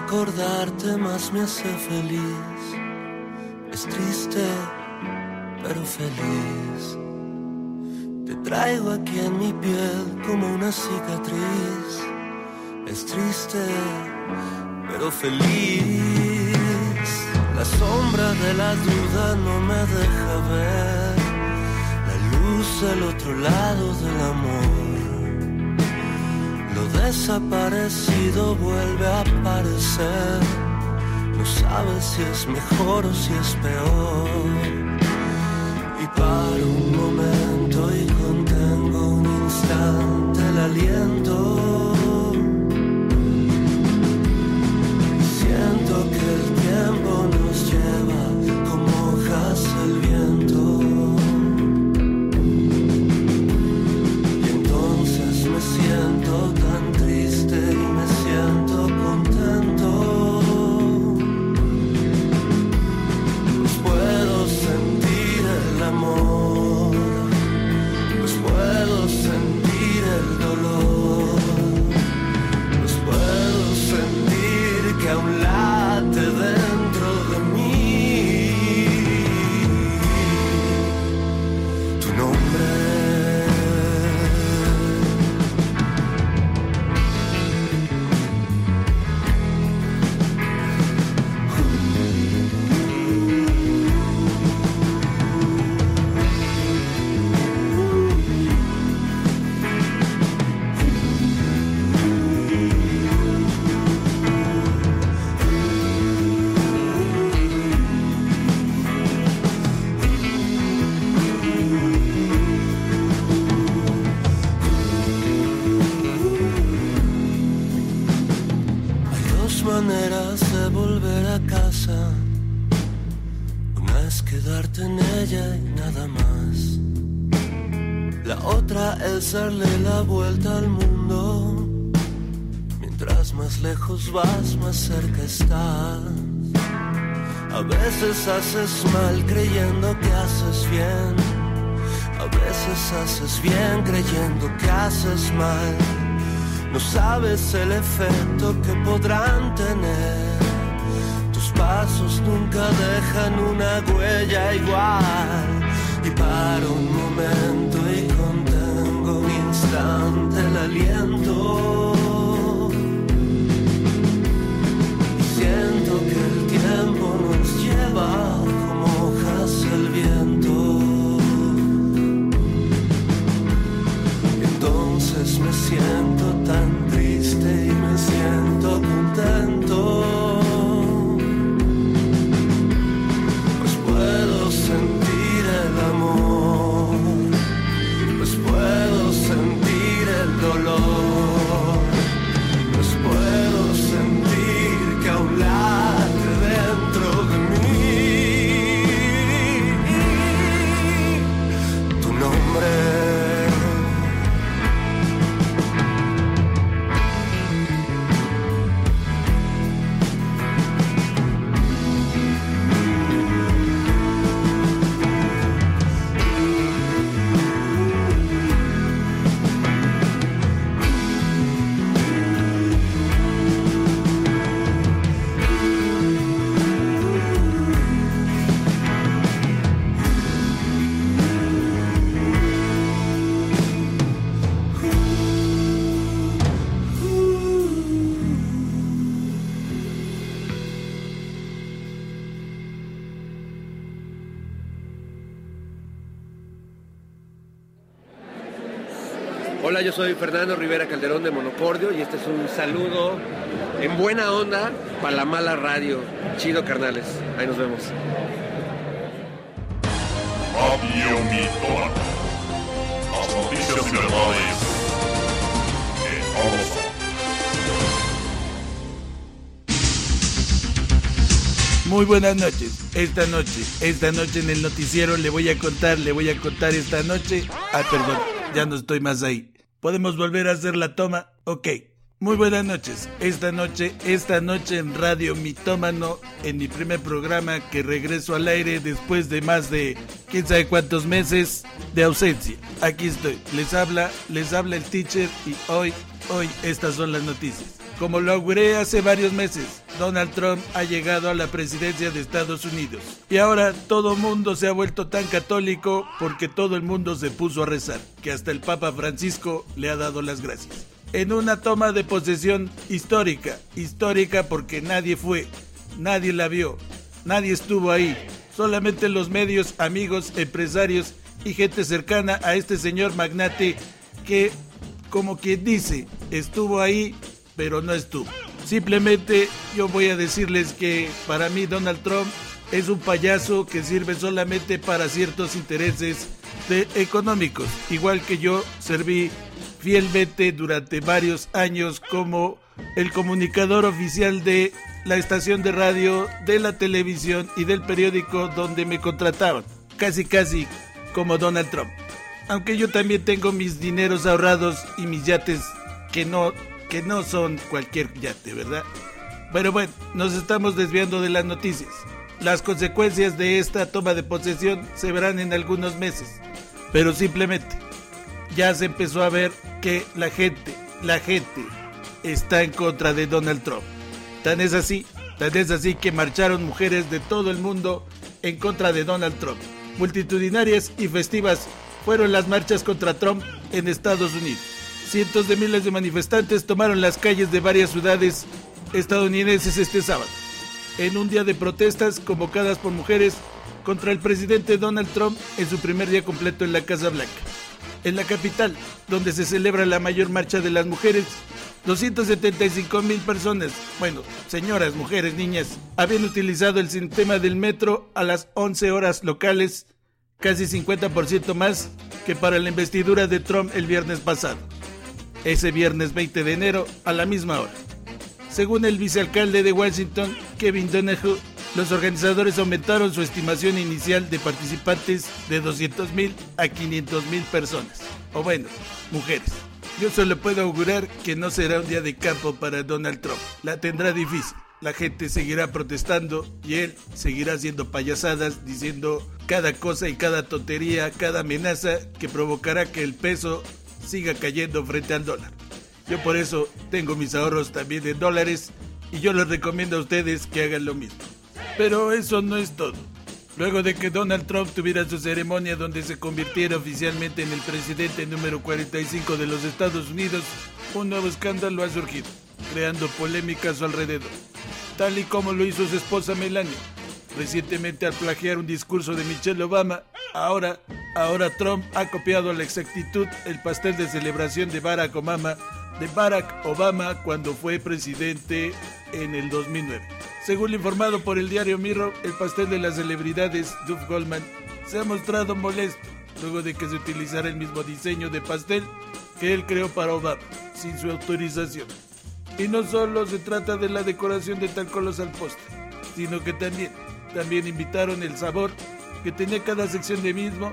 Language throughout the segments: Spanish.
recordarte, más me hace feliz. Es triste, pero feliz. Te traigo aquí en mi piel como una cicatriz. Es triste, pero feliz. La sombra de la duda no me deja ver la luz del otro lado del amor. Lo desaparecido vuelve a aparecer. No sabes si es mejor o si es peor. Y para un momento y contengo un instante el aliento. Maneras de volver a casa. Una es quedarte en ella y nada más. La otra es darle la vuelta al mundo. Mientras más lejos vas, más cerca estás. A veces haces mal creyendo que haces bien. A veces haces bien creyendo que haces mal. No sabes el efecto que podrán tener. Tus pasos nunca dejan una huella igual. Y para un momento y contengo un instante el aliento. Y siento que el tiempo nos lleva siento tan triste y me siento Hola, yo soy Fernando Rivera Calderón de Monocordio y este es un saludo en buena onda para la mala radio. Chido, carnales. Ahí nos vemos. Radio Mitómano. Las noticias y verdades que todos son. Muy buenas noches. Esta noche, esta noche en el noticiero le voy a contar, le voy a contar esta noche. Ah, perdón, ya no estoy más ahí. ¿Podemos volver a hacer la toma? Ok. Muy buenas noches. Esta noche, esta noche en Radio Mitómano, en mi primer programa que regreso al aire después de más de quién sabe cuántos meses de ausencia. Aquí estoy. Les habla, les habla el teacher y hoy, hoy estas son las noticias. Como lo auguré hace varios meses, Donald Trump ha llegado a la presidencia de Estados Unidos. Y ahora todo mundo se ha vuelto tan católico porque todo el mundo se puso a rezar, que hasta el Papa Francisco le ha dado las gracias. En una toma de posesión histórica, histórica porque nadie fue, nadie la vio, nadie estuvo ahí, solamente los medios, amigos, empresarios y gente cercana a este señor magnate que, como quien dice, estuvo ahí pero no estuvo. Simplemente yo voy a decirles que para mí Donald Trump es un payaso que sirve solamente para ciertos intereses económicos, igual que yo serví fielmente durante varios años como el comunicador oficial de la estación de radio, de la televisión y del periódico donde me contrataban, casi casi como Donald Trump. Aunque yo también tengo mis dineros ahorrados y mis yates que no que no son cualquier yate, ¿verdad? Pero bueno, nos estamos desviando de las noticias. Las consecuencias de esta toma de posesión se verán en algunos meses. Pero simplemente, ya se empezó a ver que la gente, la gente, está en contra de Donald Trump. Tan es así, tan es así que marcharon mujeres de todo el mundo en contra de Donald Trump. Multitudinarias y festivas fueron las marchas contra Trump en Estados Unidos. Cientos de miles de manifestantes tomaron las calles de varias ciudades estadounidenses este sábado, en un día de protestas convocadas por mujeres contra el presidente Donald Trump en su primer día completo en la Casa Blanca. En la capital, donde se celebra la mayor marcha de las mujeres, 275 mil personas, bueno, señoras, mujeres, niñas, habían utilizado el sistema del metro a las 11 horas locales, casi 50% más que para la investidura de Trump el viernes pasado ese viernes 20 de enero a la misma hora. Según el vicealcalde de Washington, Kevin Donahue, los organizadores aumentaron su estimación inicial de participantes de 200.000 a 500.000 personas, o bueno, mujeres. Yo solo puedo augurar que no será un día de campo para Donald Trump. La tendrá difícil. La gente seguirá protestando y él seguirá haciendo payasadas, diciendo cada cosa y cada tontería, cada amenaza que provocará que el peso siga cayendo frente al dólar. Yo por eso tengo mis ahorros también en dólares y yo les recomiendo a ustedes que hagan lo mismo. Pero eso no es todo. Luego de que Donald Trump tuviera su ceremonia donde se convirtiera oficialmente en el presidente número 45 de los Estados Unidos, un nuevo escándalo ha surgido, creando polémica a su alrededor, tal y como lo hizo su esposa Melania. Recientemente al plagiar un discurso de Michelle Obama, ahora Ahora Trump ha copiado a la exactitud el pastel de celebración de Barack Obama, de Barack Obama cuando fue presidente en el 2009. Según informado por el diario Mirror, el pastel de las celebridades, Duff Goldman, se ha mostrado molesto luego de que se utilizara el mismo diseño de pastel que él creó para Obama, sin su autorización. Y no solo se trata de la decoración de tal colosal postre, sino que también, también invitaron el sabor que tenía cada sección de mismo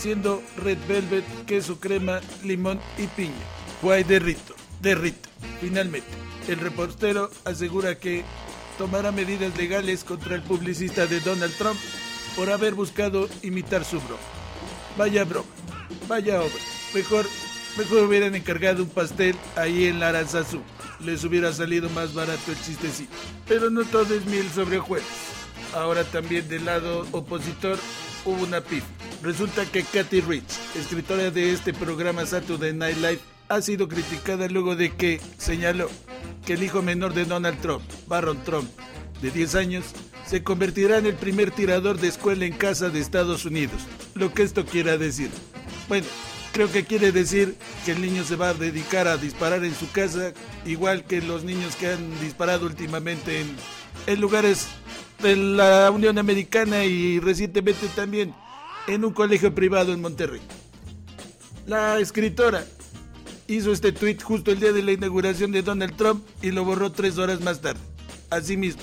siendo red velvet, queso crema, limón y piña. Guay de Rito, de Rito. Finalmente, el reportero asegura que tomará medidas legales contra el publicista de Donald Trump por haber buscado imitar su broma. Vaya broma, vaya obra. Mejor, mejor hubieran encargado un pastel ahí en la Aranzazú. Les hubiera salido más barato el chistecito. Pero no todo es miel sobre hojuelas. Ahora también del lado opositor hubo una pif. Resulta que Kathy Rich, escritora de este programa Saturday Night Live, ha sido criticada luego de que señaló que el hijo menor de Donald Trump, Barron Trump, de 10 años, se convertirá en el primer tirador de escuela en casa de Estados Unidos. Lo que esto quiera decir. Bueno, creo que quiere decir que el niño se va a dedicar a disparar en su casa, igual que los niños que han disparado últimamente en, en lugares de la Unión Americana y recientemente también en un colegio privado en Monterrey. La escritora hizo este tweet justo el día de la inauguración de Donald Trump y lo borró tres horas más tarde. Asimismo,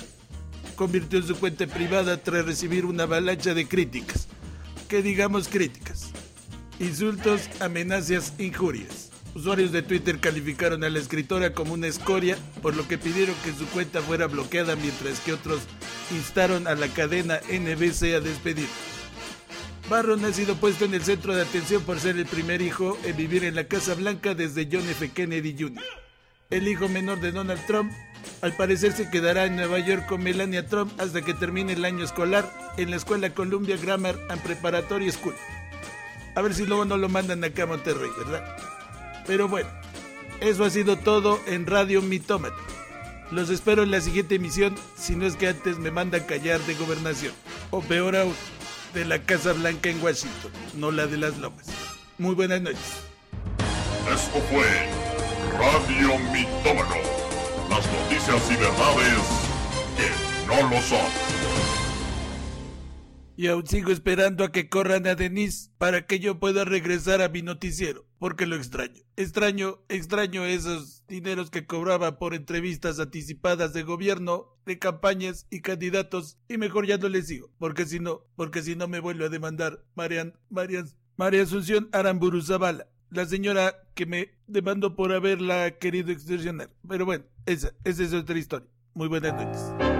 convirtió su cuenta privada tras recibir una avalancha de críticas. Que digamos críticas. Insultos, amenazas, injurias. Usuarios de Twitter calificaron a la escritora como una escoria, por lo que pidieron que su cuenta fuera bloqueada, mientras que otros instaron a la cadena NBC a despedir. Barron ha sido puesto en el centro de atención por ser el primer hijo en vivir en la Casa Blanca desde John F. Kennedy Jr. el hijo menor de Donald Trump, al parecer se quedará en Nueva York con Melania Trump hasta que termine el año escolar en la escuela Columbia Grammar and Preparatory School. A ver si luego no lo mandan acá a Monterrey, ¿verdad? Pero bueno, eso ha sido todo en Radio Mitómata. Los espero en la siguiente emisión, si no es que antes me mandan callar de gobernación. O peor aún, de la Casa Blanca en Washington, no la de las lomas. Muy buenas noches. Esto fue Radio Mitómano. Las noticias y verdades que no lo son. Y aún sigo esperando a que corran a Denise para que yo pueda regresar a mi noticiero, porque lo extraño. Extraño, extraño esos dineros que cobraba por entrevistas anticipadas de gobierno, de campañas y candidatos, y mejor ya no les sigo, porque si no, porque si no me vuelve a demandar Marian, María Asunción Aramburu Zavala, la señora que me demandó por haberla querido extorsionar. Pero bueno, esa, esa es otra historia. Muy buenas noches.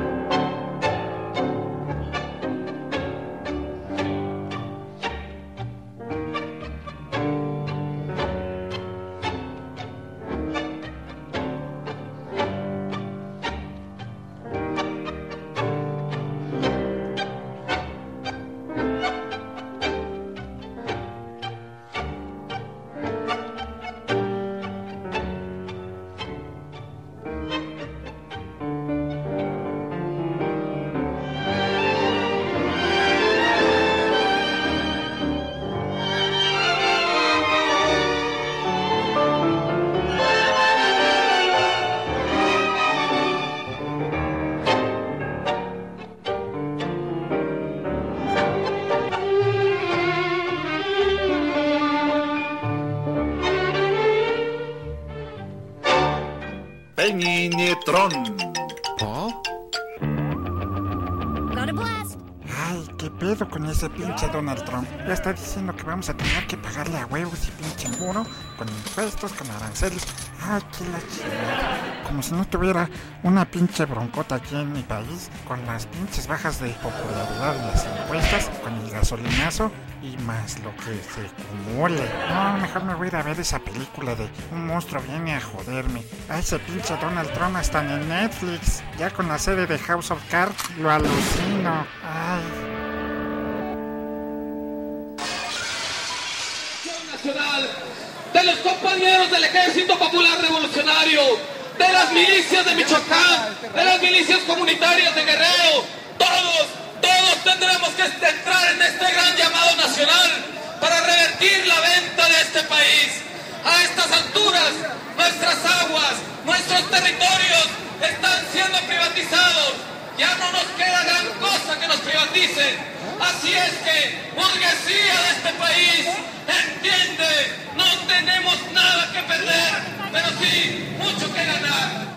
Peñinetron. ¿Oh? Ay, qué pedo con ese pinche Donald Trump. Ya está diciendo que vamos a tener que pagarle a huevos y pinche muro, con impuestos, con aranceles. Ay, qué la chingada. Como si no tuviera una pinche broncota aquí en mi país, con las pinches bajas de popularidad y las encuestas, con el gasolinazo y más lo que se acumule. No, mejor me voy a ir a ver esa película de un monstruo viene a joderme. A ese pinche Donald Trump está en Netflix. Ya con la serie de House of Cards lo alucino. Ay. De los compañeros del Ejército Popular Revolucionario, de las milicias de Michoacán, de las milicias comunitarias de Guerrero, todos, todos tendremos que entrar en este gran llamado nacional para revertir la venta de este país. A estas alturas, nuestras aguas, nuestros territorios están siendo privatizados. Ya no nos queda gran cosa que nos privaticen. Así es que, burguesía de este país, entiende, no tenemos nada que perder, pero sí mucho que ganar.